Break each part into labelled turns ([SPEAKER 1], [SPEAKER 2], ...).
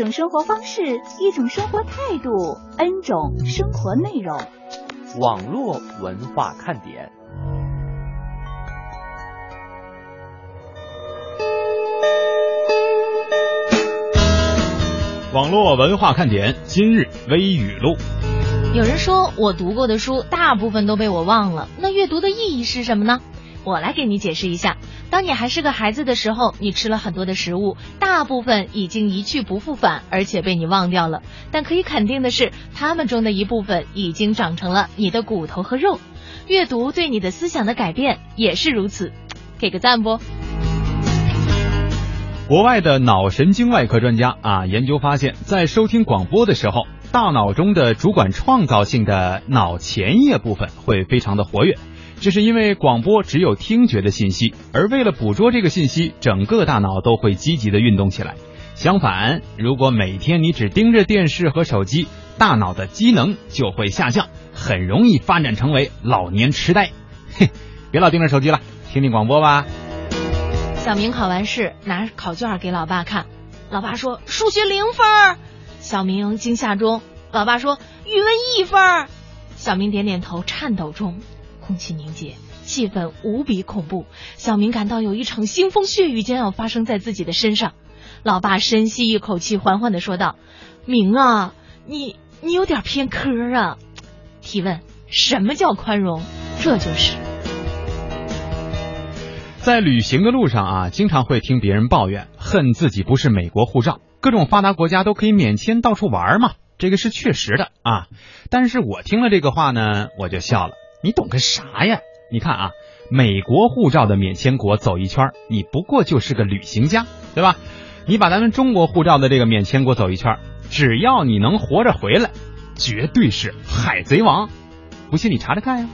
[SPEAKER 1] 一种生活方式，一种生活态度，N 种生活内容。
[SPEAKER 2] 网络文化看点。
[SPEAKER 3] 网络文化看点今日微语录。
[SPEAKER 4] 有人说我读过的书大部分都被我忘了，那阅读的意义是什么呢？我来给你解释一下。当你还是个孩子的时候，你吃了很多的食物，大部分已经一去不复返，而且被你忘掉了。但可以肯定的是，它们中的一部分已经长成了你的骨头和肉。阅读对你的思想的改变也是如此，给个赞不？
[SPEAKER 3] 国外的脑神经外科专家啊，研究发现，在收听广播的时候，大脑中的主管创造性的脑前叶部分会非常的活跃。这是因为广播只有听觉的信息，而为了捕捉这个信息，整个大脑都会积极的运动起来。相反，如果每天你只盯着电视和手机，大脑的机能就会下降，很容易发展成为老年痴呆。嘿，别老盯着手机了，听听广播吧。
[SPEAKER 4] 小明考完试拿考卷给老爸看，老爸说数学零分。小明惊吓中，老爸说语文一分。小明点点头，颤抖中，空气凝结，气氛无比恐怖。小明感到有一场腥风血雨将要发生在自己的身上。老爸深吸一口气，缓缓的说道：“明啊，你你有点偏科啊。”提问：什么叫宽容？这就是。
[SPEAKER 3] 在旅行的路上啊，经常会听别人抱怨，恨自己不是美国护照，各种发达国家都可以免签到处玩嘛，这个是确实的啊。但是我听了这个话呢，我就笑了，你懂个啥呀？你看啊，美国护照的免签国走一圈，你不过就是个旅行家，对吧？你把咱们中国护照的这个免签国走一圈，只要你能活着回来，绝对是海贼王。不信你查查看呀。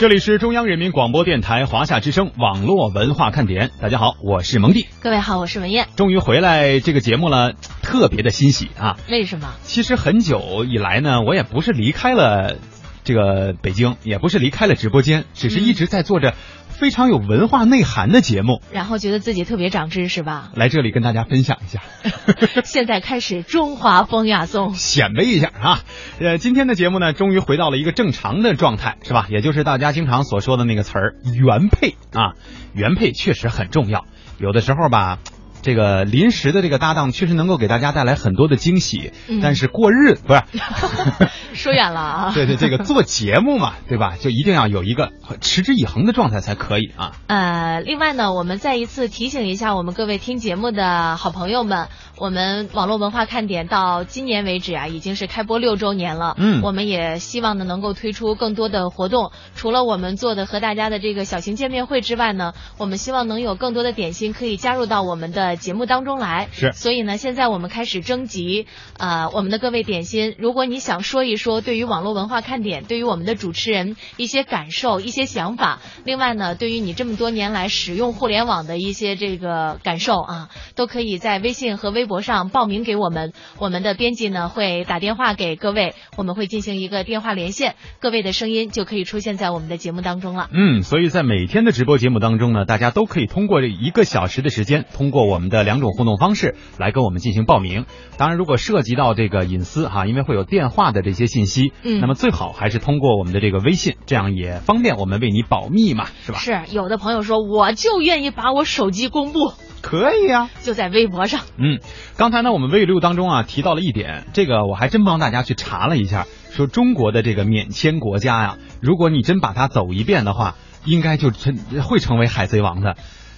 [SPEAKER 3] 这里是中央人民广播电台华夏之声网络文化看点，大家好，我是蒙蒂，
[SPEAKER 4] 各位好，我是文艳。
[SPEAKER 3] 终于回来这个节目了，特别的欣喜啊！
[SPEAKER 4] 为什么？
[SPEAKER 3] 其实很久以来呢，我也不是离开了这个北京，也不是离开了直播间，只是一直在做着非常有文化内涵的节目，
[SPEAKER 4] 然后觉得自己特别长知识吧？
[SPEAKER 3] 来这里跟大家分享一下。
[SPEAKER 4] 现在开始中华风雅颂，
[SPEAKER 3] 显摆一下啊！呃，今天的节目呢，终于回到了一个正常的状态，是吧？也就是大家经常所说的那个词儿“原配”啊，原配确实很重要。有的时候吧，这个临时的这个搭档确实能够给大家带来很多的惊喜，
[SPEAKER 4] 嗯
[SPEAKER 3] 但是过日不是
[SPEAKER 4] 说远了啊。
[SPEAKER 3] 对对，这个做节目嘛，对吧？就一定要有一个持之以恒的状态才可以啊。
[SPEAKER 4] 呃，另外呢，我们再一次提醒一下我们各位听节目的好朋友们，我们网络文化看点到今年为止啊，已经是开播六周年了。
[SPEAKER 3] 嗯
[SPEAKER 4] 我们也希望呢能够推出更多的活动，除了我们做的和大家的这个小型见面会之外呢，我们希望能有更多的点心可以加入到我们的节目当中来。
[SPEAKER 3] 是
[SPEAKER 4] 所以呢，现在我们开始征集，呃，我们的各位点心，如果你想说一说对于网络文化看点，对于我们的主持人一些感受、一些想法，另外呢，对于你这么多年来使用互联网的一些这个感受啊，都可以在微信和微博上报名给我们，我们的编辑呢会打电话给各位，我们会进行一个电话连线，各位的声音就可以出现在我们的节目当中了。
[SPEAKER 3] 嗯，所以在每天的直播节目当中呢，大家都可以通过这一个小时的时间，通过我们的两种互动方式来跟我们进行报名。当然，如果涉及到这个隐私哈，因为会有电话的这些信息，
[SPEAKER 4] 嗯
[SPEAKER 3] 那么最好还是通过我们的这个微信，这样也方便我们为你保密嘛，是吧？
[SPEAKER 4] 是有的朋友说，我就愿意把我手机公布，
[SPEAKER 3] 可以啊、
[SPEAKER 4] 就在微博上。
[SPEAKER 3] 嗯，刚才呢，我们微语录当中啊提到了一点，这个我还真帮大家去查了一下，说中国的这个免签国家呀，如果你真把它走一遍的话，应该就成会成为海贼王的。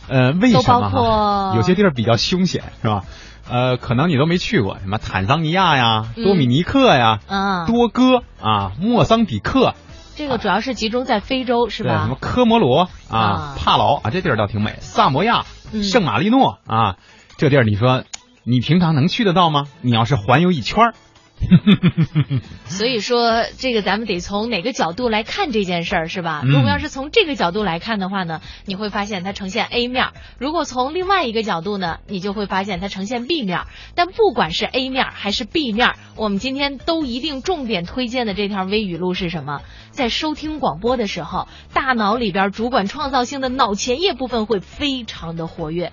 [SPEAKER 3] 呃，为什么有些地儿比较凶险，是吧？呃，可能你都没去过，什么坦桑尼亚呀、
[SPEAKER 4] 嗯
[SPEAKER 3] 多米尼克呀、
[SPEAKER 4] 啊，
[SPEAKER 3] 多哥啊、莫桑比克，
[SPEAKER 4] 这个主要是集中在非洲是
[SPEAKER 3] 吧，什么？科摩罗啊
[SPEAKER 4] 啊、
[SPEAKER 3] 帕劳啊，这地儿倒挺美。萨摩亚、
[SPEAKER 4] 嗯
[SPEAKER 3] 圣马力诺啊，这地儿你说你平常能去得到吗？你要是环游一圈儿，
[SPEAKER 4] 所以说，这个咱们得从哪个角度来看这件事儿，是吧？
[SPEAKER 3] 嗯
[SPEAKER 4] 如果要是从这个角度来看的话呢，你会发现它呈现 A 面；如果从另外一个角度呢，你就会发现它呈现 B 面。但不管是 A 面还是 B 面，我们今天都一定重点推荐的这条微语录是什么？在收听广播的时候，大脑里边主管创造性的脑前叶部分会非常的活跃。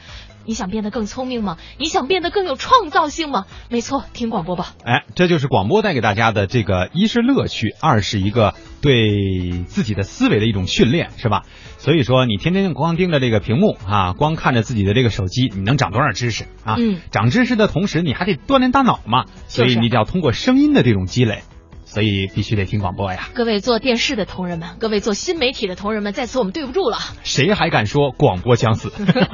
[SPEAKER 4] 你想变得更聪明吗？你想变得更有创造性吗？没错，听广播吧。
[SPEAKER 3] 哎，这就是广播带给大家的这个一是乐趣，二是一个对自己的思维的一种训练，是吧？所以说，你天天光盯着这个屏幕啊，光看着自己的这个手机，你能长多少知识啊？
[SPEAKER 4] 嗯
[SPEAKER 3] 长知识的同时，你还得锻炼大脑嘛，所以你得要通过声音的这种积累，所以必须得听广播呀。
[SPEAKER 4] 各位做电视的同仁们，各位做新媒体的同仁们，在此我们对不住了。
[SPEAKER 3] 谁还敢说广播将死？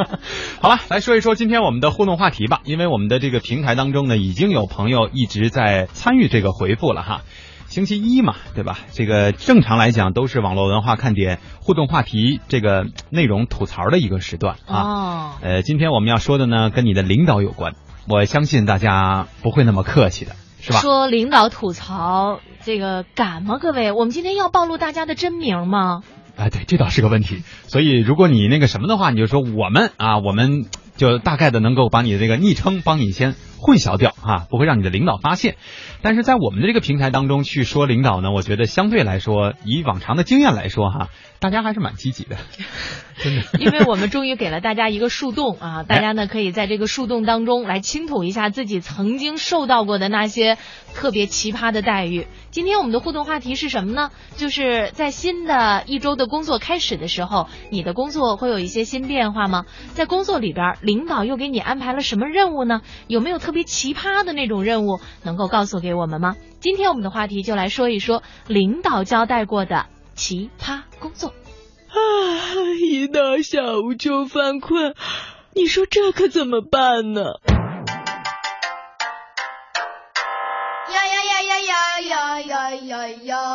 [SPEAKER 3] 好了，来说一说今天我们的互动话题吧。因为我们的这个平台当中呢，已经有朋友一直在参与这个回复了哈。星期一嘛，对吧？这个正常来讲都是网络文化看点互动话题这个内容吐槽的一个时段啊。
[SPEAKER 4] 哦，
[SPEAKER 3] 呃，今天我们要说的呢，跟你的领导有关。我相信大家不会那么客气的，是吧？
[SPEAKER 4] 说领导吐槽，这个敢吗？各位，我们今天要暴露大家的真名吗？
[SPEAKER 3] 啊，对，这倒是个问题。所以如果你那个什么的话，你就说我们啊，我们就大概的能够把你的这个昵称帮你先混淆掉啊，不会让你的领导发现。但是在我们的这个平台当中去说领导呢，我觉得相对来说，以往常的经验来说哈，大家还是蛮积极的，真的。
[SPEAKER 4] 因为我们终于给了大家一个树洞啊，大家呢可以在这个树洞当中来倾吐一下自己曾经受到过的那些特别奇葩的待遇。今天我们的互动话题是什么呢？就是在新的一周的工作开始的时候，你的工作会有一些新变化吗？在工作里边，领导又给你安排了什么任务呢？有没有特别奇葩的那种任务能够告诉给我们吗？今天我们的话题就来说一说领导交代过的奇葩工作。
[SPEAKER 5] 啊，一到下午就犯困，你说这可怎么办呢？
[SPEAKER 6] 呀呀呀呀呀呀呀呀呀！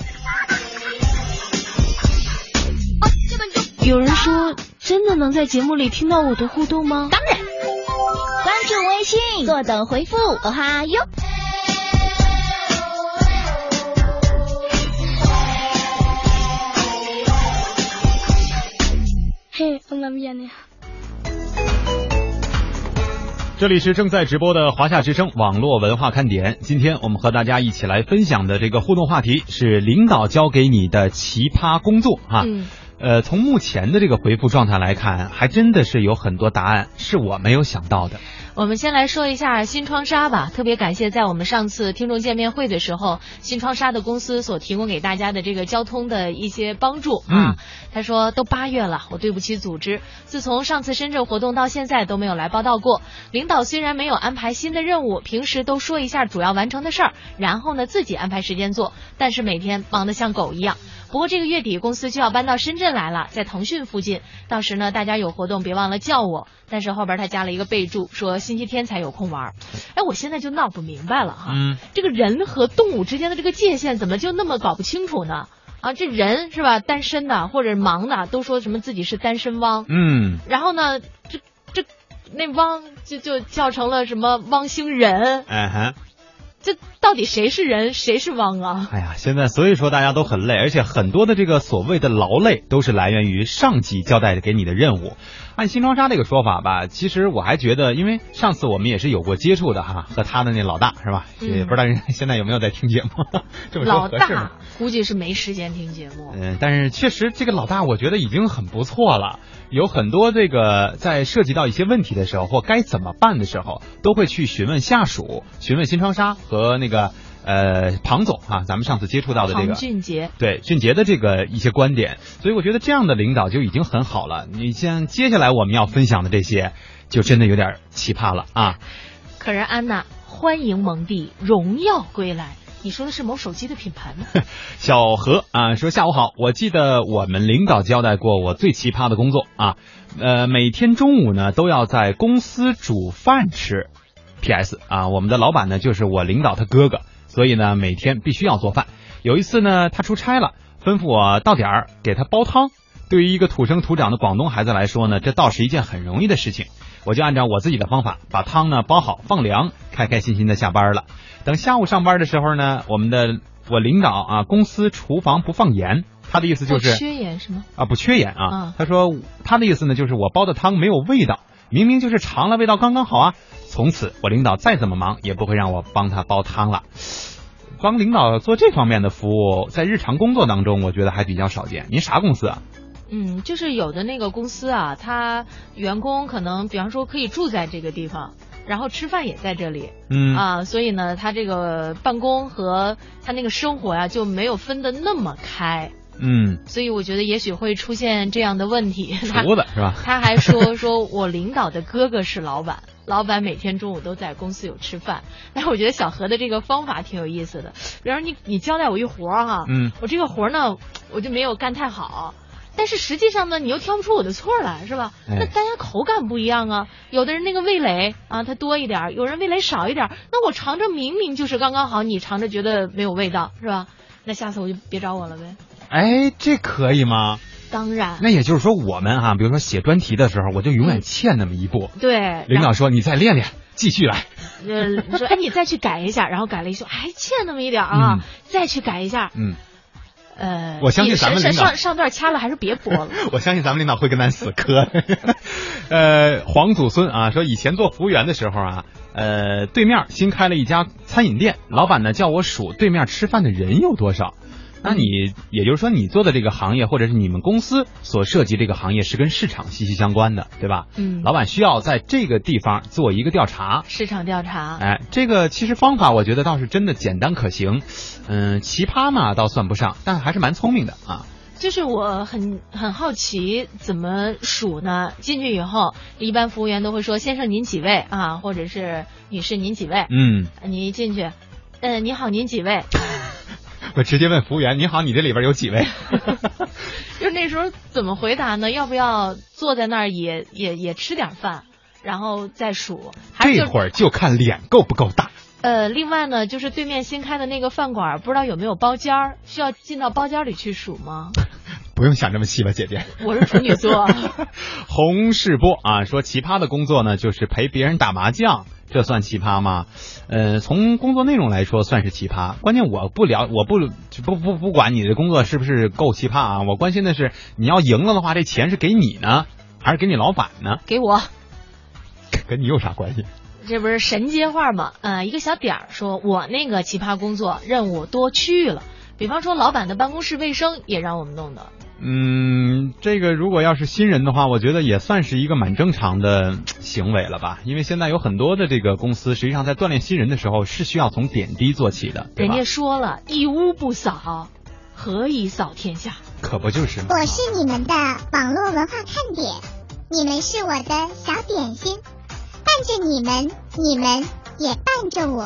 [SPEAKER 4] 有人说，真的能在节目里听到我的互动吗？
[SPEAKER 7] 当然，关注微信，坐等回复，哦哈哟。
[SPEAKER 6] 嘿，我那边呢？
[SPEAKER 3] 这里是正在直播的华夏之声网络文化看点。今天我们和大家一起来分享的这个互动话题是领导交给你的奇葩工作啊。
[SPEAKER 4] 嗯，
[SPEAKER 3] 呃，从目前的这个回复状态来看，还真的是有很多答案是我没有想到的。
[SPEAKER 4] 我们先来说一下新窗纱吧。特别感谢在我们上次听众见面会的时候，新窗纱的公司所提供给大家的这个交通的一些帮助啊。
[SPEAKER 3] 嗯
[SPEAKER 4] 他说，都八月了，我对不起组织，自从上次深圳活动到现在都没有来报道过。领导虽然没有安排新的任务，平时都说一下主要完成的事儿，然后呢自己安排时间做，但是每天忙得像狗一样。不过这个月底公司就要搬到深圳来了，在腾讯附近。到时呢，大家有活动别忘了叫我。但是后边他加了一个备注，说星期天才有空玩儿。哎，我现在就闹不明白了哈，
[SPEAKER 3] 嗯，
[SPEAKER 4] 这个人和动物之间的这个界限怎么就那么搞不清楚呢？啊，这人是吧，单身的或者忙的，都说什么自己是单身汪，
[SPEAKER 3] 嗯，
[SPEAKER 4] 然后呢，这这那汪就就叫成了什么汪星人，
[SPEAKER 3] 哎哈，
[SPEAKER 4] 这到底谁是人，谁是汪啊？
[SPEAKER 3] 哎呀，现在所以说大家都很累，而且很多的这个所谓的劳累都是来源于上级交代给你的任务。按新窗纱这个说法吧，其实我还觉得，因为上次我们也是有过接触的哈，和他的那老大是吧？
[SPEAKER 4] 嗯
[SPEAKER 3] 也不知道人家现在有没有在听节目，这么说
[SPEAKER 4] 老
[SPEAKER 3] 合适吗
[SPEAKER 4] 大？估计是没时间听节目。
[SPEAKER 3] 嗯，但是确实这个老大，我觉得已经很不错了。有很多这个在涉及到一些问题的时候，或该怎么办的时候，都会去询问下属，询问新窗纱和那个呃庞总啊，咱们上次接触到的这个
[SPEAKER 4] 俊杰，
[SPEAKER 3] 对俊杰的这个一些观点，所以我觉得这样的领导就已经很好了。你像接下来我们要分享的这些，就真的有点奇葩了啊！
[SPEAKER 4] 可人安娜欢迎蒙蒂荣耀归来。你说的是某手机的品牌吗？
[SPEAKER 3] 小何啊说下午好，我记得我们领导交代过我最奇葩的工作啊，呃，每天中午呢都要在公司煮饭吃。P.S. 啊，我们的老板呢就是我领导他哥哥，所以呢每天必须要做饭。有一次呢他出差了，吩咐我到点儿给他煲汤。对于一个土生土长的广东孩子来说呢，这倒是一件很容易的事情。我就按照我自己的方法把汤呢煲好放凉，开开心心的下班了。等下午上班的时候呢，我们的我领导啊，公司厨房不放盐，他的意思就是
[SPEAKER 4] 缺盐是吗？
[SPEAKER 3] 啊不缺盐啊
[SPEAKER 4] 嗯。
[SPEAKER 3] 他说他的意思呢就是我煲的汤没有味道，明明就是尝了味道刚刚好啊。从此我领导再怎么忙也不会让我帮他煲汤了。帮领导做这方面的服务，在日常工作当中，我觉得还比较少见。您啥公司啊？
[SPEAKER 4] 嗯，就是有的那个公司啊，他员工可能比方说可以住在这个地方，然后吃饭也在这里，
[SPEAKER 3] 嗯
[SPEAKER 4] 啊，所以呢，他这个办公和他那个生活呀、就没有分得那么开，
[SPEAKER 3] 嗯，
[SPEAKER 4] 所以我觉得也许会出现这样的问题。他
[SPEAKER 3] 厨子是吧？
[SPEAKER 4] 他还说说我领导的哥哥是老板，老板每天中午都在公司有吃饭。但是我觉得小何的这个方法挺有意思的，比方说你你交代我一活儿哈，
[SPEAKER 3] 嗯
[SPEAKER 4] 我这个活儿呢我就没有干太好。但是实际上呢，你又挑不出我的错来，是吧？
[SPEAKER 3] 哎
[SPEAKER 4] 那大家口感不一样啊，有的人那个味蕾啊，它多一点儿，有人味蕾少一点儿。那我尝着明明就是刚刚好，你尝着觉得没有味道，是吧？那下次我就别找我了呗。
[SPEAKER 3] 哎，这可以吗？
[SPEAKER 4] 当然，
[SPEAKER 3] 那也就是说，我们哈、比如说写专题的时候，我就永远欠那么一步。
[SPEAKER 4] 对，
[SPEAKER 3] 领导说你再练练，继续来。
[SPEAKER 4] 呃，说哎，你再去改一下，然后改了一说，还欠那么一点啊，
[SPEAKER 3] 嗯
[SPEAKER 4] 再去改一下。
[SPEAKER 3] 嗯，
[SPEAKER 4] 呃，
[SPEAKER 3] 我相信咱们领导
[SPEAKER 4] 上上段掐了还是别播了。
[SPEAKER 3] 我相信咱们领导会跟咱死磕。呃，黄祖孙啊，说以前做服务员的时候啊，呃，对面新开了一家餐饮店，老板呢叫我数对面吃饭的人有多少。那你也就是说，你做的这个行业，或者是你们公司所涉及这个行业，是跟市场息息相关的，对吧？
[SPEAKER 4] 嗯，
[SPEAKER 3] 老板需要在这个地方做一个调查，
[SPEAKER 4] 市场调查，
[SPEAKER 3] 哎，这个其实方法我觉得倒是真的简单可行，嗯，奇葩嘛倒算不上，但还是蛮聪明的啊。
[SPEAKER 4] 就是我很很好奇怎么数呢？进去以后，一般服务员都会说：“先生您几位啊？”或者是“女士您几位？”
[SPEAKER 3] 嗯，
[SPEAKER 4] 你一进去，嗯，你好，您几位？
[SPEAKER 3] 我直接问服务员：“你好，你这里边有几位
[SPEAKER 4] 就那时候怎么回答呢？要不要坐在那儿也也也吃点饭，然后再数？？”还是
[SPEAKER 3] 这会儿就看脸够不够大。
[SPEAKER 4] 呃，另外呢，就是对面新开的那个饭馆，不知道有没有包间儿？需要进到包间里去数吗？
[SPEAKER 3] 不用想这么细吧，姐姐。
[SPEAKER 4] 我是处女座，
[SPEAKER 3] 洪世波啊，说奇葩的工作呢，就是陪别人打麻将，这算奇葩吗？呃，从工作内容来说算是奇葩，关键我不了，我不不不不管你的工作是不是够奇葩啊，我关心的是你要赢了的话，这钱是给你呢，还是给你老板呢？
[SPEAKER 4] 给我。
[SPEAKER 3] 跟你有啥关系？
[SPEAKER 4] 这不是神接话吗？呃，一个小点儿说，我那个奇葩工作任务多去了，比方说老板的办公室卫生也让我们弄的。
[SPEAKER 3] 嗯，这个如果要是新人的话，我觉得也算是一个蛮正常的行为了吧。因为现在有很多的这个公司，实际上在锻炼新人的时候是需要从点滴做起的，
[SPEAKER 4] 人家？说了一屋不扫，何以扫天下？
[SPEAKER 3] 可不就是吗？
[SPEAKER 8] 我是你们的网络文化看点，你们是我的小点心，伴着你们，你们也伴着我。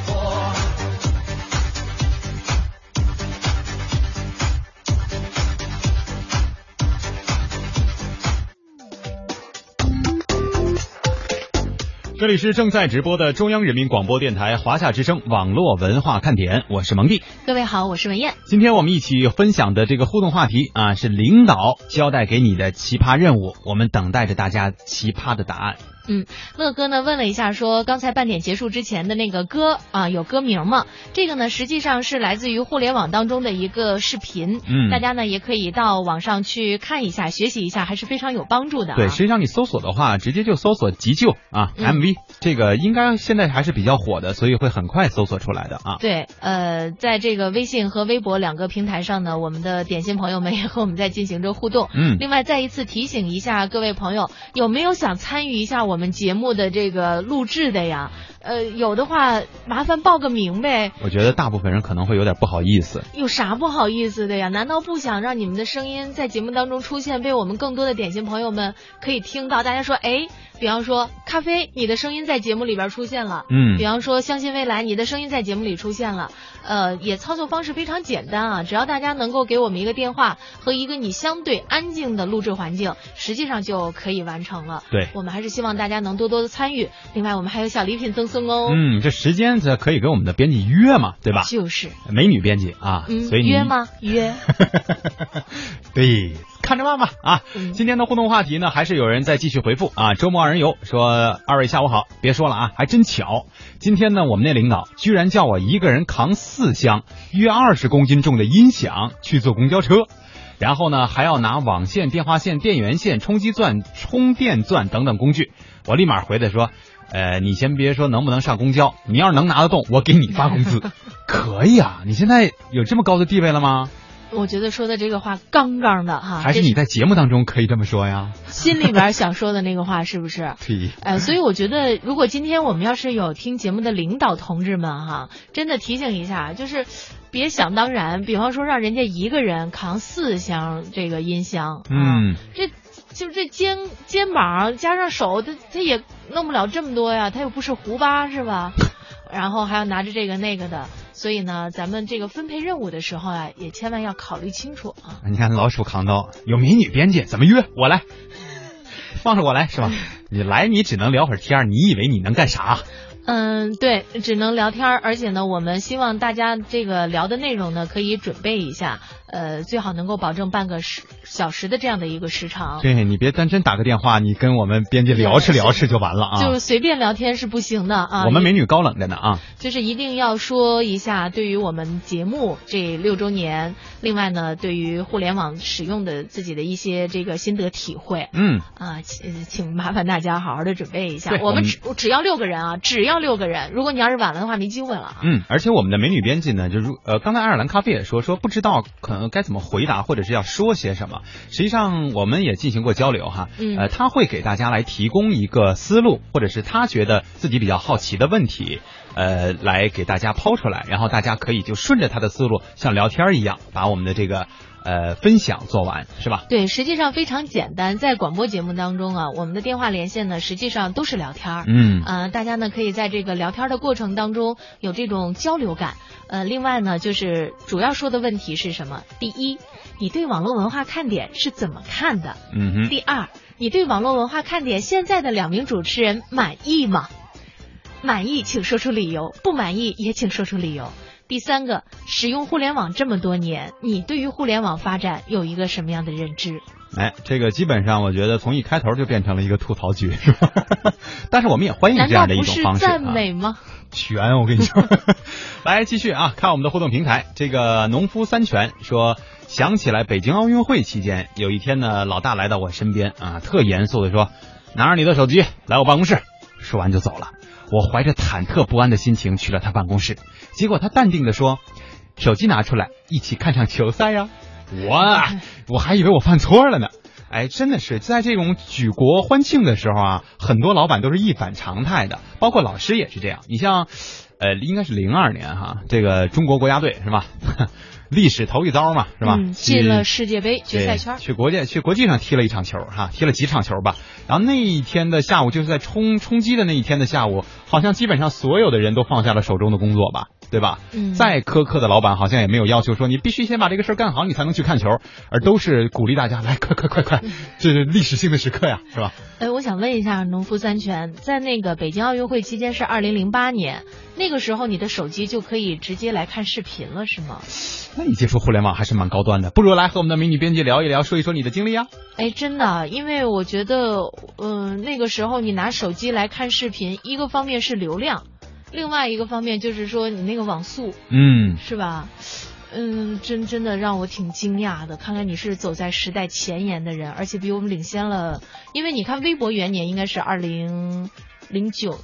[SPEAKER 3] 这里是正在直播的中央人民广播电台华夏之声网络文化看点，我是蒙蒂。
[SPEAKER 4] 各位好，我是文艳。
[SPEAKER 3] 今天我们一起分享的这个互动话题啊，是领导交代给你的奇葩任务，我们等待着大家奇葩的答案。
[SPEAKER 4] 嗯，乐哥呢问了一下，说刚才半点结束之前的那个歌啊，有歌名吗？这个呢，实际上是来自于互联网当中的一个视频，
[SPEAKER 3] 嗯
[SPEAKER 4] 大家呢也可以到网上去看一下，学习一下，还是非常有帮助的、啊。
[SPEAKER 3] 对，实际上你搜索的话，直接就搜索急救啊、
[SPEAKER 4] 嗯
[SPEAKER 3] MV，这个应该现在还是比较火的，所以会很快搜索出来的啊。
[SPEAKER 4] 对，呃，在这个微信和微博两个平台上呢，我们的点心朋友们也和我们在进行着互动。
[SPEAKER 3] 嗯
[SPEAKER 4] 另外，再一次提醒一下各位朋友，有没有想参与一下我们节目的这个录制的呀？呃，有的话麻烦报个名呗。
[SPEAKER 3] 我觉得大部分人可能会有点不好意思。
[SPEAKER 4] 有啥不好意思的呀？难道不想让你们的声音在节目当中出现，被我们更多的点心朋友们可以听到？大家说，哎，比方说咖啡，你的声音在节目里边出现了。
[SPEAKER 3] 嗯
[SPEAKER 4] 比方说相信未来，你的声音在节目里出现了。呃，也操作方式非常简单啊，只要大家能够给我们一个电话和一个你相对安静的录制环境，实际上就可以完成了。
[SPEAKER 3] 对
[SPEAKER 4] 我们还是希望大家能多多的参与。另外，我们还有小礼品赠送哦。
[SPEAKER 3] 嗯，这时间这可以跟我们的编辑约嘛，对吧？
[SPEAKER 4] 就是。
[SPEAKER 3] 美女编辑啊，
[SPEAKER 4] 嗯，
[SPEAKER 3] 所以
[SPEAKER 4] 约吗？约。
[SPEAKER 3] 对，看着办吧啊！
[SPEAKER 4] 嗯
[SPEAKER 3] 今天的互动话题呢，还是有人在继续回复啊。周末二人游说，二位下午好，别说了啊，还真巧，今天呢，我们那领导居然叫我一个人扛四箱约二十公斤重的音响去坐公交车。然后呢，还要拿网线、电话线、电源线、冲击钻、充电钻等等工具。我立马回他说：“呃，你先别说能不能上公交，你要是能拿得动，我给你发工资。可以啊，你现在有这么高的地位了吗？
[SPEAKER 4] 我觉得说的这个话杠杠的哈，
[SPEAKER 3] 还是你在节目当中可以这么说呀？
[SPEAKER 4] 心里边想说的那个话是不是？
[SPEAKER 3] 对，
[SPEAKER 4] 呃，所以我觉得，如果今天我们要是有听节目的领导同志们哈，真的提醒一下，就是别想当然，比方说让人家一个人扛四箱这个音箱，
[SPEAKER 3] 嗯，
[SPEAKER 4] 这就这肩肩膀加上手，他他也弄不了这么多呀，他又不是胡巴是吧？然后还要拿着这个那个的，所以呢，咱们这个分配任务的时候啊，也千万要考虑清楚啊。
[SPEAKER 3] 你看老鼠扛刀，有美女编辑，怎么约？我来，放着我来是吧？你来，你只能聊会儿天儿，你以为你能干啥？
[SPEAKER 4] 嗯，对，只能聊天儿，而且呢，我们希望大家这个聊的内容呢，可以准备一下，呃，最好能够保证半个时小时的这样的一个时长。
[SPEAKER 3] 对你别单真打个电话，你跟我们编辑聊吃聊吃就完了啊！
[SPEAKER 4] 就是随便聊天是不行的啊。
[SPEAKER 3] 我们美女高冷着呢啊！
[SPEAKER 4] 就是一定要说一下，对于我们节目这六周年，另外呢，对于互联网使用的自己的一些这个心得体会，
[SPEAKER 3] 嗯
[SPEAKER 4] 啊，请请麻烦大家好好的准备一下。我们只只要六个人啊，只要六个人。如果你要是晚了的话，没机会了啊。
[SPEAKER 3] 嗯，而且我们的美女编辑呢，就如呃，刚才爱尔兰咖啡也说说不知道可能该怎么回答，或者是要说些什么。实际上我们也进行过交流哈，
[SPEAKER 4] 嗯
[SPEAKER 3] 呃，他会给大家来提供一个思路，或者是他觉得自己比较好奇的问题，呃，来给大家抛出来，然后大家可以就顺着他的思路，像聊天一样，把我们的这个呃分享做完，是吧？
[SPEAKER 4] 对，实际上非常简单，在广播节目当中啊，我们的电话连线呢，实际上都是聊天儿。
[SPEAKER 3] 嗯
[SPEAKER 4] 呃，大家呢可以在这个聊天的过程当中有这种交流感。呃，另外呢，就是主要说的问题是什么？第一，你对网络文化看点是怎么看的？
[SPEAKER 3] 嗯哼。
[SPEAKER 4] 第二，你对网络文化看点现在的两名主持人满意吗？满意，请说出理由；不满意也请说出理由。第三个，使用互联网这么多年，你对于互联网发展有一个什么样的认知？
[SPEAKER 3] 哎，这个基本上我觉得从一开头就变成了一个吐槽局，是吧？但是我们也欢迎这样的一种方式
[SPEAKER 4] 赞
[SPEAKER 3] 啊。
[SPEAKER 4] 美吗？
[SPEAKER 3] 全，我跟你说，来继续啊，看我们的互动平台。这个农夫三全说，想起来北京奥运会期间，有一天呢，老大来到我身边啊，特严肃的说：“拿着你的手机来我办公室。”说完就走了。我怀着忐忑不安的心情去了他办公室，结果他淡定的说：“手机拿出来，一起看场球赛呀、我我还以为我犯错了呢。哎，真的是在这种举国欢庆的时候啊，很多老板都是一反常态的，包括老师也是这样。你像，呃，应该是零二年哈，这个中国国家队是吧？历史头一遭嘛，是吧？
[SPEAKER 4] 嗯，进了世界杯决赛圈，
[SPEAKER 3] 去国际去国际上踢了一场球哈，踢了几场球吧。然后那一天的下午，就是在冲冲击的那一天的下午，好像基本上所有的人都放下了手中的工作吧，对吧？
[SPEAKER 4] 嗯
[SPEAKER 3] 再苛刻的老板好像也没有要求说你必须先把这个事儿干好，你才能去看球，而都是鼓励大家来快快快快，这是历史性的时刻呀，是吧？
[SPEAKER 4] 哎，我想问一下农夫山泉，在那个北京奥运会期间是二零零八年，那个时候你的手机就可以直接来看视频了，是吗？
[SPEAKER 3] 那你接触互联网还是蛮高端的，不如来和我们的美女编辑聊一聊，说一说你的经历啊。
[SPEAKER 4] 哎，真的，因为我觉得，嗯、那个时候你拿手机来看视频，一个方面是流量，另外一个方面就是说你那个网速，
[SPEAKER 3] 嗯，
[SPEAKER 4] 是吧？嗯，真真的让我挺惊讶的。看来你是走在时代前沿的人，而且比我们领先了。因为你看，微博元年应该是二零零九，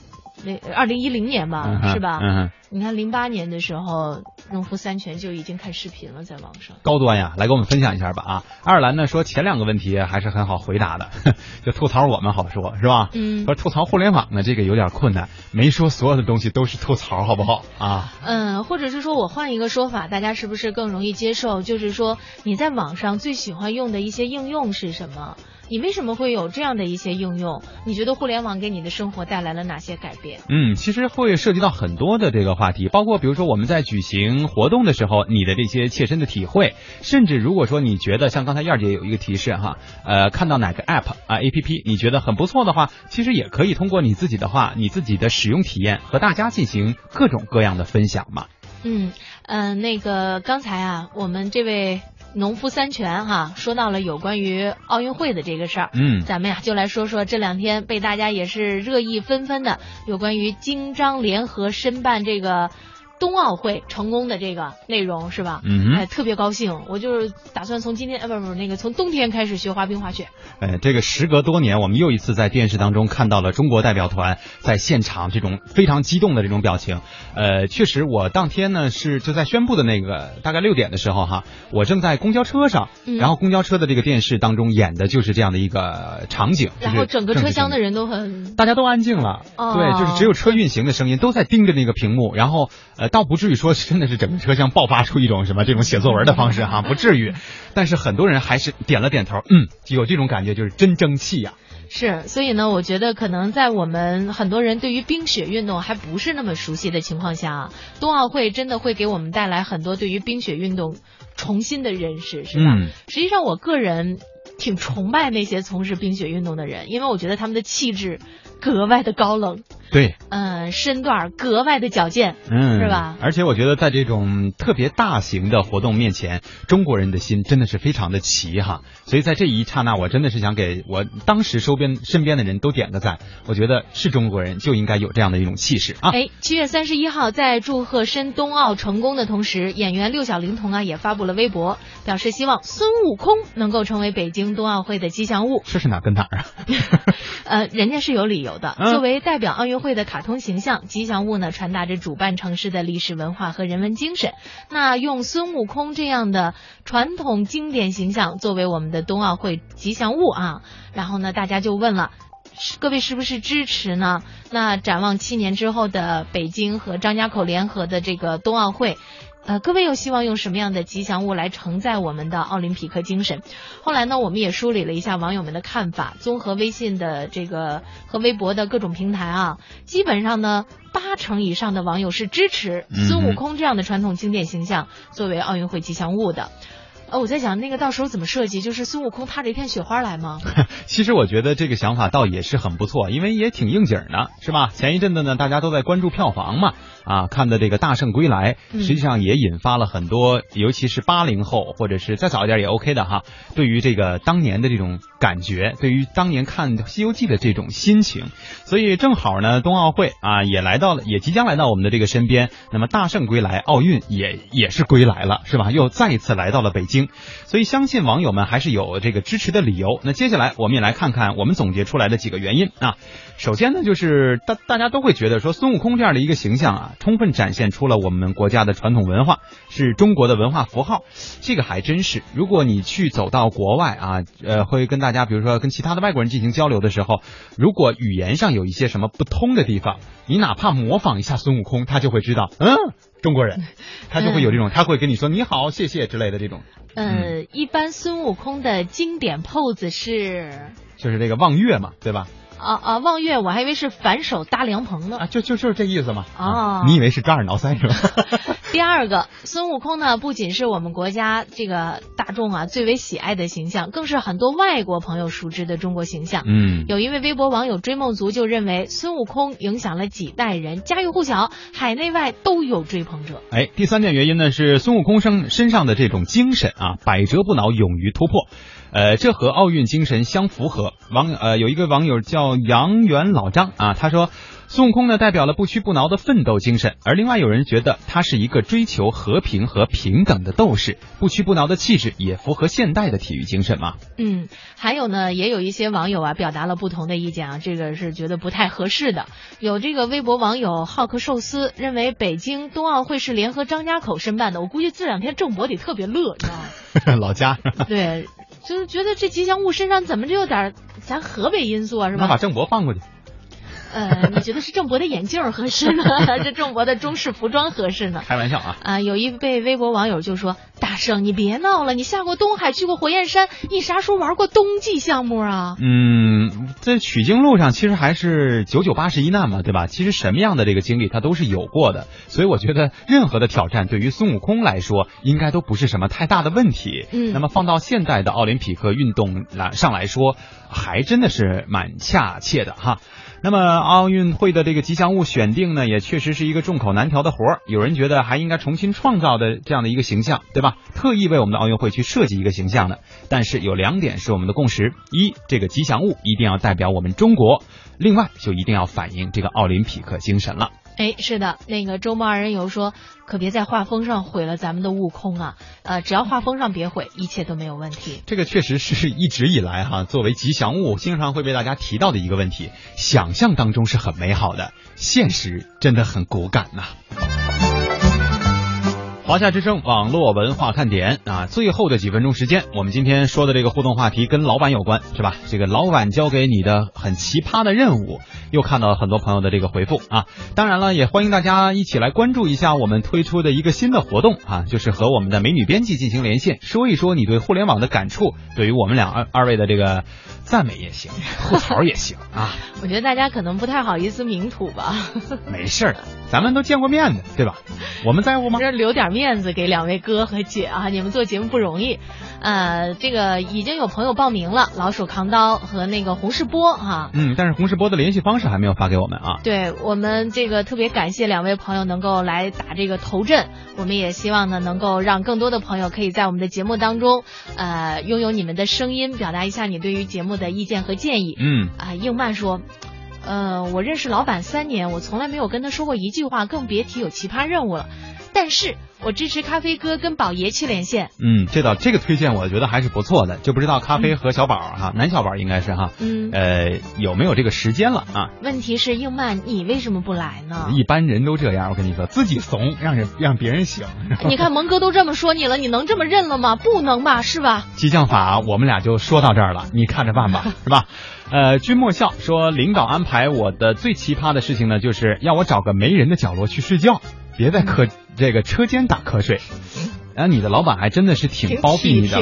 [SPEAKER 4] 那二零一零年吧，
[SPEAKER 3] 嗯
[SPEAKER 4] 是吧？
[SPEAKER 3] 嗯
[SPEAKER 4] 你看零八年的时候，农夫山泉就已经看视频了，在网上。
[SPEAKER 3] 高端呀，来给我们分享一下吧啊！爱尔兰呢说前两个问题还是很好回答的，就吐槽我们好说是吧？
[SPEAKER 4] 嗯
[SPEAKER 3] 说吐槽互联网呢，这个有点困难，没说所有的东西都是吐槽，好不好啊？
[SPEAKER 4] 嗯，或者是说我换一个说法，大家是不是更容易接受？就是说你在网上最喜欢用的一些应用是什么？你为什么会有这样的一些应用？你觉得互联网给你的生活带来了哪些改变？
[SPEAKER 3] 嗯，其实会涉及到很多的这个话题，包括比如说我们在举行活动的时候，你的这些切身的体会，甚至如果说你觉得像刚才燕儿姐有一个提示哈，呃，看到哪个 app 啊 app 你觉得很不错的话，其实也可以通过你自己的话，你自己的使用体验和大家进行各种各样的分享嘛。
[SPEAKER 4] 嗯嗯、呃那个刚才啊，我们这位农夫三泉哈、说到了有关于奥运会的这个事儿。
[SPEAKER 3] 嗯
[SPEAKER 4] 咱们呀就来说说这两天被大家也是热议纷纷的有关于京张联合申办这个。冬奥会成功的这个内容是吧？
[SPEAKER 3] 嗯
[SPEAKER 4] 哎，特别高兴。我就是打算从今天，呃，不不，那个从冬天开始学滑冰滑雪。
[SPEAKER 3] 呃，这个时隔多年，我们又一次在电视当中看到了中国代表团在现场这种非常激动的这种表情。呃，确实，我当天呢是就在宣布的那个大概六点的时候哈，我正在公交车上，
[SPEAKER 4] 嗯
[SPEAKER 3] 然后公交车的这个电视当中演的就是这样的一个场景，
[SPEAKER 4] 然后整个车厢的
[SPEAKER 3] 人。
[SPEAKER 4] 人都很
[SPEAKER 3] 大家都安静了，
[SPEAKER 4] 哦
[SPEAKER 3] 对，就是只有车运行的声音，都在盯着那个屏幕，然后呃，倒不至于说真的是整个车厢爆发出一种什么这种写作文的方式哈，不至于，但是很多人还是点了点头，嗯，有这种感觉，就是真争气呀、
[SPEAKER 4] 是，所以呢，我觉得可能在我们很多人对于冰雪运动还不是那么熟悉的情况下啊，冬奥会真的会给我们带来很多对于冰雪运动重新的认识，是吧？
[SPEAKER 3] 嗯？
[SPEAKER 4] 实际上，我个人挺崇拜那些从事冰雪运动的人，因为我觉得他们的气质格外的高冷，
[SPEAKER 3] 对，
[SPEAKER 4] 嗯、身段格外的矫健，
[SPEAKER 3] 嗯，
[SPEAKER 4] 是吧？
[SPEAKER 3] 而且我觉得在这种特别大型的活动面前，中国人的心真的是非常的齐哈。所以在这一刹那，我真的是想给我当时周边身边的人都点个赞。我觉得是中国人就应该有这样的一种气势啊。
[SPEAKER 4] 哎，七月三十一号，在祝贺申冬奥成功的同时，演员六小龄童啊也发布了微博，表示希望孙悟空能够成为北京冬奥会的吉祥物。
[SPEAKER 3] 这是哪跟哪儿啊？
[SPEAKER 4] 呃，人家是有理由的。
[SPEAKER 3] 嗯
[SPEAKER 4] 作为代表奥运会的卡通形象，吉祥物呢传达着主办城市的历史文化和人文精神。那用孙悟空这样的传统经典形象作为我们的冬奥会吉祥物啊，然后呢，大家就问了。各位是不是支持呢？那展望七年之后的北京和张家口联合的这个冬奥会，呃，各位又希望用什么样的吉祥物来承载我们的奥林匹克精神？后来呢，我们也梳理了一下网友们的看法，综合微信的这个和微博的各种平台啊，基本上呢，八成以上的网友是支持孙悟空这样的传统经典形象作为奥运会吉祥物的。呃，我在想那个到时候怎么设计，就是孙悟空踏着一片雪花来吗？
[SPEAKER 3] 其实我觉得这个想法倒也是很不错，因为也挺应景的，是吧？前一阵子呢，大家都在关注票房嘛，啊，看的这个《大圣归来》，
[SPEAKER 4] 嗯
[SPEAKER 3] 实际上也引发了很多，尤其是八零后或者是再早一点也 OK 的哈，对于这个当年的这种感觉，对于当年看《西游记》的这种心情，所以正好呢，冬奥会啊也来到了，也即将来到我们的这个身边。那么大圣归来，奥运也也是归来了，是吧？又再一次来到了北京，所以相信网友们还是有这个支持的理由。那接下来我们也来看看我们总结出来的几个原因啊。首先呢，就是大大家都会觉得说孙悟空这样的一个形象啊，充分展现出了我们国家的传统文化，是中国的文化符号。这个还真是，如果你去走到国外啊，呃，会跟大家比如说跟其他的外国人进行交流的时候，如果语言上有一些什么不通的地方，你哪怕模仿一下孙悟空，他就会知道，嗯，中国人，他就会有这种，他会跟你说你好、谢谢之类的这种，
[SPEAKER 4] 呃，一般孙悟空的经典 pose 是，
[SPEAKER 3] 就是这个望月嘛，对吧？
[SPEAKER 4] 啊啊，望月，我还以为是反手搭凉棚呢。
[SPEAKER 3] 啊，就就就是这意思嘛。
[SPEAKER 4] 啊
[SPEAKER 3] 你以为是抓耳挠腮是吧？
[SPEAKER 4] 第二个，孙悟空呢，不仅是我们国家这个大众啊最为喜爱的形象，更是很多外国朋友熟知的中国形象。
[SPEAKER 3] 嗯
[SPEAKER 4] 有一位微博网友追梦族就认为，孙悟空影响了几代人，家喻户晓，海内外都有追捧者。
[SPEAKER 3] 哎，第三点原因呢是孙悟空身身上的这种精神啊，百折不挠，勇于突破。呃，这和奥运精神相符合。网呃有一个网友叫杨元老张啊，他说孙悟空呢代表了不屈不挠的奋斗精神，而另外有人觉得他是一个追求和平和平等的斗士，不屈不挠的气质也符合现代的体育精神嘛。
[SPEAKER 4] 嗯，还有呢，也有一些网友啊表达了不同的意见啊，这个是觉得不太合适的。有这个微博网友浩克寿司认为北京冬奥会是联合张家口申办的，我估计这两天郑博得特别乐，你知道吗？
[SPEAKER 3] 老家
[SPEAKER 4] 对，就是觉得这吉祥物身上怎么就有点咱河北因素啊，是吧？
[SPEAKER 3] 那把郑博放过去。
[SPEAKER 4] 呃，你觉得是郑博的眼镜合适呢，还是郑博的中式服装合适呢？
[SPEAKER 3] 开玩笑啊！
[SPEAKER 4] 啊，有一位微博网友就说：“大圣，你别闹了，你下过东海，去过火焰山，你啥时候玩过冬季项目啊？”
[SPEAKER 3] 嗯，在取经路上其实还是九九八十一难嘛，对吧？其实什么样的这个经历他都是有过的，所以我觉得任何的挑战对于孙悟空来说应该都不是什么太大的问题。
[SPEAKER 4] 嗯
[SPEAKER 3] 那么放到现代的奥林匹克运动来上来说，还真的是蛮恰切的哈。那么奥运会的这个吉祥物选定呢，也确实是一个众口难调的活儿。有人觉得还应该重新创造的这样的一个形象，对吧？特意为我们的奥运会去设计一个形象的。但是有两点是我们的共识：一，这个吉祥物一定要代表我们中国；另外，就一定要反映这个奥林匹克精神了。
[SPEAKER 4] 哎，是的，那个周末二人游说，可别在画风上毁了咱们的悟空啊！呃，只要画风上别毁，一切都没有问题。
[SPEAKER 3] 这个确实是一直以来哈、作为吉祥物经常会被大家提到的一个问题。想象当中是很美好的，现实真的很骨感呐、华夏之声网络文化看点啊，最后的几分钟时间，我们今天说的这个互动话题跟老板有关，是吧？这个老板交给你的很奇葩的任务，又看到了很多朋友的这个回复啊。当然了，也欢迎大家一起来关注一下我们推出的一个新的活动啊，就是和我们的美女编辑进行连线，说一说你对互联网的感触，对于我们俩二二位的这个赞美也行，吐槽也行啊，
[SPEAKER 4] 我觉得大家可能不太好意思明吐吧，
[SPEAKER 3] 没事儿，咱们都见过面的，对吧？我们在乎吗？
[SPEAKER 4] 这留点面子给两位哥和姐啊，你们做节目不容易。呃，这个已经有朋友报名了，老鼠扛刀和那个洪世波哈、
[SPEAKER 3] 嗯，但是洪世波的联系方式还没有发给我们啊。
[SPEAKER 4] 对我们这个特别感谢两位朋友能够来打这个头阵，我们也希望呢能够让更多的朋友可以在我们的节目当中，呃，拥有你们的声音，表达一下你对于节目的意见和建议。
[SPEAKER 3] 嗯，
[SPEAKER 4] 啊、应曼说。呃，我认识老板三年，我从来没有跟他说过一句话，更别提有奇葩任务了。但是我支持咖啡哥跟宝爷去连线。
[SPEAKER 3] 嗯，这道这个推荐我觉得还是不错的，就不知道咖啡和小宝哈、男小宝应该是哈，
[SPEAKER 4] 嗯，
[SPEAKER 3] 呃，有没有这个时间了啊？
[SPEAKER 4] 问题是应曼，你为什么不来呢？
[SPEAKER 3] 一般人都这样，我跟你说，自己怂，让人让别人醒。
[SPEAKER 4] 你看蒙哥都这么说你了，你能这么认了吗？不能吧，是吧？
[SPEAKER 3] 激将法，我们俩就说到这儿了，你看着办吧，是吧？呃，君莫笑说，领导安排我的最奇葩的事情呢，就是要我找个没人的角落去睡觉，别在客这个车间打瞌睡。然后你的老板还真的是挺包庇你的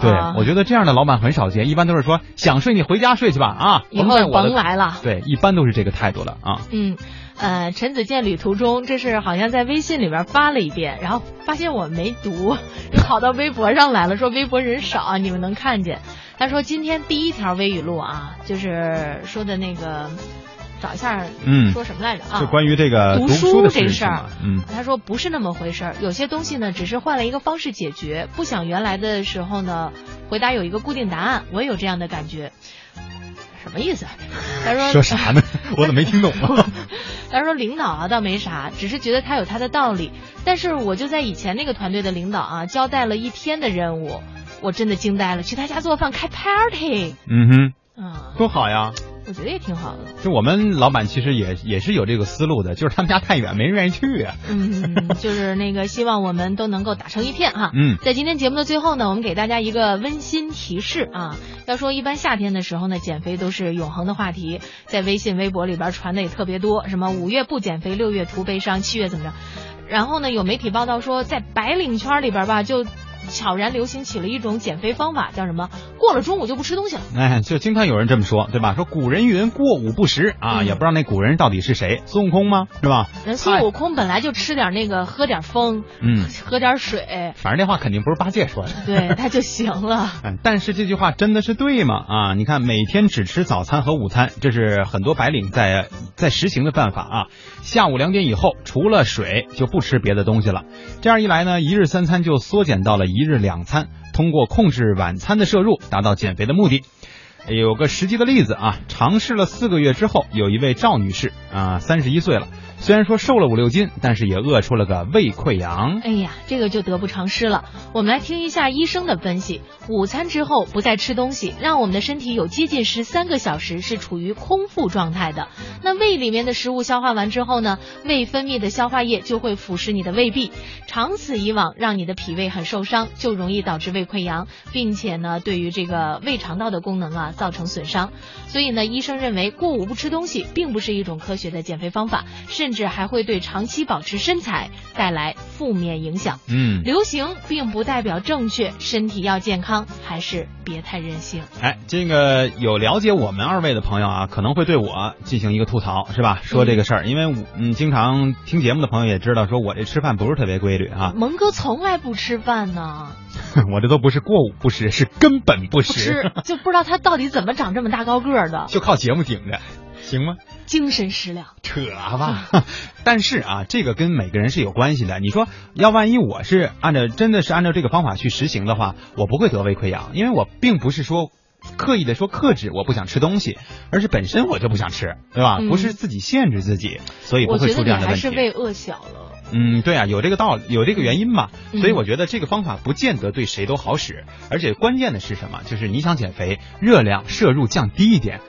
[SPEAKER 3] 对、
[SPEAKER 4] 啊
[SPEAKER 3] 我觉得这样的老板很少见，一般都是说想睡你回家睡去吧啊，
[SPEAKER 4] 以后
[SPEAKER 3] 甭
[SPEAKER 4] 来了
[SPEAKER 3] 对，一般都是这个态度了啊。
[SPEAKER 4] 嗯，呃，陈子健旅途中，这是好像在微信里边发了一遍，然后发现我没读，就跑到微博上来了，说微博人少啊，你们能看见。他说今天第一条微语录啊，就是说的那个，找一下，
[SPEAKER 3] 嗯
[SPEAKER 4] 说什么来着啊？
[SPEAKER 3] 就关于这个
[SPEAKER 4] 读
[SPEAKER 3] 读书
[SPEAKER 4] 这事儿
[SPEAKER 3] 嗯
[SPEAKER 4] 他说不是那么回事儿，有些东西呢只是换了一个方式解决，不想原来的时候呢回答有一个固定答案，我也有这样的感觉。什么意思啊？他说
[SPEAKER 3] 说啥呢？我怎么没听懂啊？
[SPEAKER 4] 他说领导啊倒没啥，只是觉得他有他的道理。但是我就在以前那个团队的领导啊，交代了一天的任务，我真的惊呆了，去他家做饭开 party，
[SPEAKER 3] 嗯哼，
[SPEAKER 4] 啊，
[SPEAKER 3] 多好呀！
[SPEAKER 4] 我觉得也挺好的。
[SPEAKER 3] 就我们老板其实也也是有这个思路的，就是他们家太远，没人愿意去啊。
[SPEAKER 4] 嗯，就是那个希望我们都能够打成一片哈。
[SPEAKER 3] 嗯
[SPEAKER 4] 在今天节目的最后呢，我们给大家一个温馨提示啊。要说一般夏天的时候呢，减肥都是永恒的话题，在微信、微博里边传的也特别多，什么五月不减肥，六月徒悲伤，七月怎么着。然后呢，有媒体报道说，在白领圈里边吧，就悄然流行起了一种减肥方法，叫什么？过了中午就不吃东西了。
[SPEAKER 3] 哎，就经常有人这么说，对吧？说古人云过午不食啊，
[SPEAKER 4] 嗯
[SPEAKER 3] 也不知道那古人到底是谁，孙悟空吗？是吧？
[SPEAKER 4] 人孙悟空本来就吃点那个，喝点风，
[SPEAKER 3] 嗯，
[SPEAKER 4] 喝点水，
[SPEAKER 3] 反正那话肯定不是八戒说的。
[SPEAKER 4] 对他就行了。
[SPEAKER 3] 嗯，但是这句话真的是对吗？啊，你看每天只吃早餐和午餐，这是很多白领在在实行的办法啊。下午两点以后，除了水就不吃别的东西了。这样一来呢，一日三餐就缩减到了一日两餐，通过控制晚餐的摄入，达到减肥的目的。有个实际的例子啊，尝试了四个月之后，有一位赵女士啊，三十一岁了，虽然说瘦了五六斤，但是也饿出了个胃溃疡。
[SPEAKER 4] 哎呀，这个就得不偿失了。我们来听一下医生的分析：午餐之后不再吃东西，让我们的身体有接近十三个小时是处于空腹状态的。那胃里面的食物消化完之后呢，胃分泌的消化液就会腐蚀你的胃壁，长此以往，让你的脾胃很受伤，就容易导致胃溃疡，并且呢，对于这个胃肠道的功能啊造成损伤。所以呢，医生认为过午不吃东西并不是一种科学的减肥方法，是甚至还会对长期保持身材带来负面影响。
[SPEAKER 3] 嗯，
[SPEAKER 4] 流行并不代表正确，身体要健康，还是别太任性。
[SPEAKER 3] 哎，这个有了解我们二位的朋友啊，可能会对我进行一个吐槽，是吧？说这个事儿，因为我嗯，经常听节目的朋友也知道，说我这吃饭不是特别规律啊，
[SPEAKER 4] 蒙哥从来不吃饭呢，
[SPEAKER 3] 我这都不是过午不食，是根本不
[SPEAKER 4] 不
[SPEAKER 3] 食，
[SPEAKER 4] 吃就不知道他到底怎么长这么大高个儿的，
[SPEAKER 3] 就靠节目顶着，行吗？
[SPEAKER 4] 精神食粮。
[SPEAKER 3] 扯吧，但是啊，这个跟每个人是有关系的。你说，要万一我是按照真的是按照这个方法去实行的话，我不会得胃溃疡，因为我并不是说刻意的说克制我不想吃东西，而是本身我就不想吃，对吧？
[SPEAKER 4] 嗯
[SPEAKER 3] 不是自己限制自己，所以不会出这样的问题。
[SPEAKER 4] 还是胃饿小了。
[SPEAKER 3] 嗯，对啊，有这个道理，有这个原因嘛，
[SPEAKER 4] 嗯
[SPEAKER 3] 所以我觉得这个方法不见得对谁都好使，而且关键的是什么？就是你想减肥，热量摄入降低一点。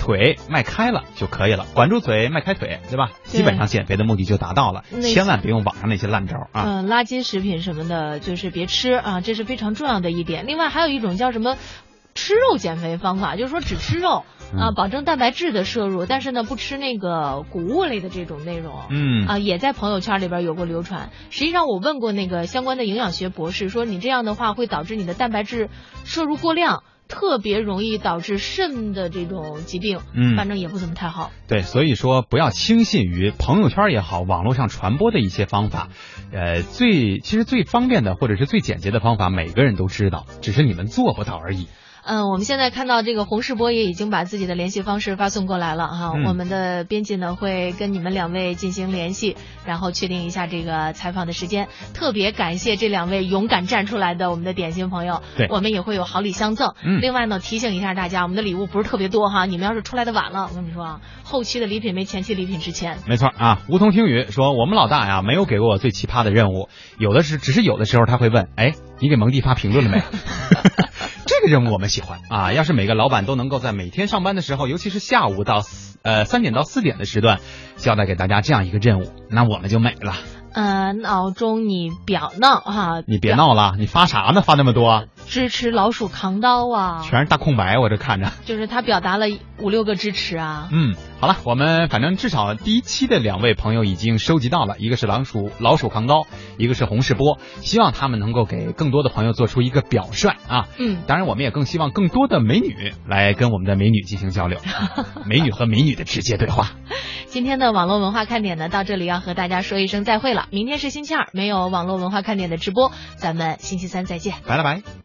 [SPEAKER 3] 腿迈开了就可以了，管住嘴，迈开腿，对吧？
[SPEAKER 4] 对
[SPEAKER 3] 基本上减肥的目的就达到了，
[SPEAKER 4] 那
[SPEAKER 3] 千万别用网上那些烂招啊！
[SPEAKER 4] 嗯，垃圾食品什么的，就是别吃啊，这是非常重要的一点。另外还有一种叫什么？吃肉减肥方法就是说只吃肉啊，
[SPEAKER 3] 嗯
[SPEAKER 4] 保证蛋白质的摄入，但是呢不吃那个谷物类的这种内容。
[SPEAKER 3] 嗯
[SPEAKER 4] 啊，也在朋友圈里边有过流传。实际上我问过那个相关的营养学博士，说你这样的话会导致你的蛋白质摄入过量，特别容易导致肾的这种疾病。
[SPEAKER 3] 嗯
[SPEAKER 4] 反正也不怎么太好。
[SPEAKER 3] 对，所以说不要轻信于朋友圈也好，网络上传播的一些方法。呃，最其实最方便的或者是最简洁的方法，每个人都知道，只是你们做不到而已。
[SPEAKER 4] 嗯，我们现在看到这个洪世波也已经把自己的联系方式发送过来了哈，
[SPEAKER 3] 嗯
[SPEAKER 4] 我们的编辑呢会跟你们两位进行联系，然后确定一下这个采访的时间。特别感谢这两位勇敢站出来的我们的点心朋友，
[SPEAKER 3] 对
[SPEAKER 4] 我们也会有好礼相赠。
[SPEAKER 3] 嗯
[SPEAKER 4] 另外呢，提醒一下大家，我们的礼物不是特别多哈，你们要是出来的晚了，我跟你说啊，后期的礼品没前期礼品值钱。
[SPEAKER 3] 没错啊，梧桐听雨说我们老大呀没有给过我最奇葩的任务，有的是只是有的时候他会问，哎，你给蒙蒂发评论了没？这个任务我们喜欢啊！要是每个老板都能够在每天上班的时候，尤其是下午到四呃三点到四点的时段，交代给大家这样一个任务，那我们就美了。
[SPEAKER 4] 呃，闹钟你表闹哈，
[SPEAKER 3] 你别闹了，你发啥呢？发那么多，
[SPEAKER 4] 支持老鼠扛刀啊，
[SPEAKER 3] 全是大空白，我这看着。
[SPEAKER 4] 就是他表达了五六个支持啊。
[SPEAKER 3] 嗯，好了，我们反正至少第一期的两位朋友已经收集到了，一个是老鼠老鼠扛刀，一个是洪世波，希望他们能够给更多的朋友做出一个表率啊。
[SPEAKER 4] 嗯，
[SPEAKER 3] 当然，我们也更希望更多的美女来跟我们的美女进行交流，美女和美女的直接对话。
[SPEAKER 4] 今天的网络文化看点呢，到这里要和大家说一声再会了。明天是星期二，没有网络文化看点的直播，咱们星期三再见。
[SPEAKER 3] 拜了拜。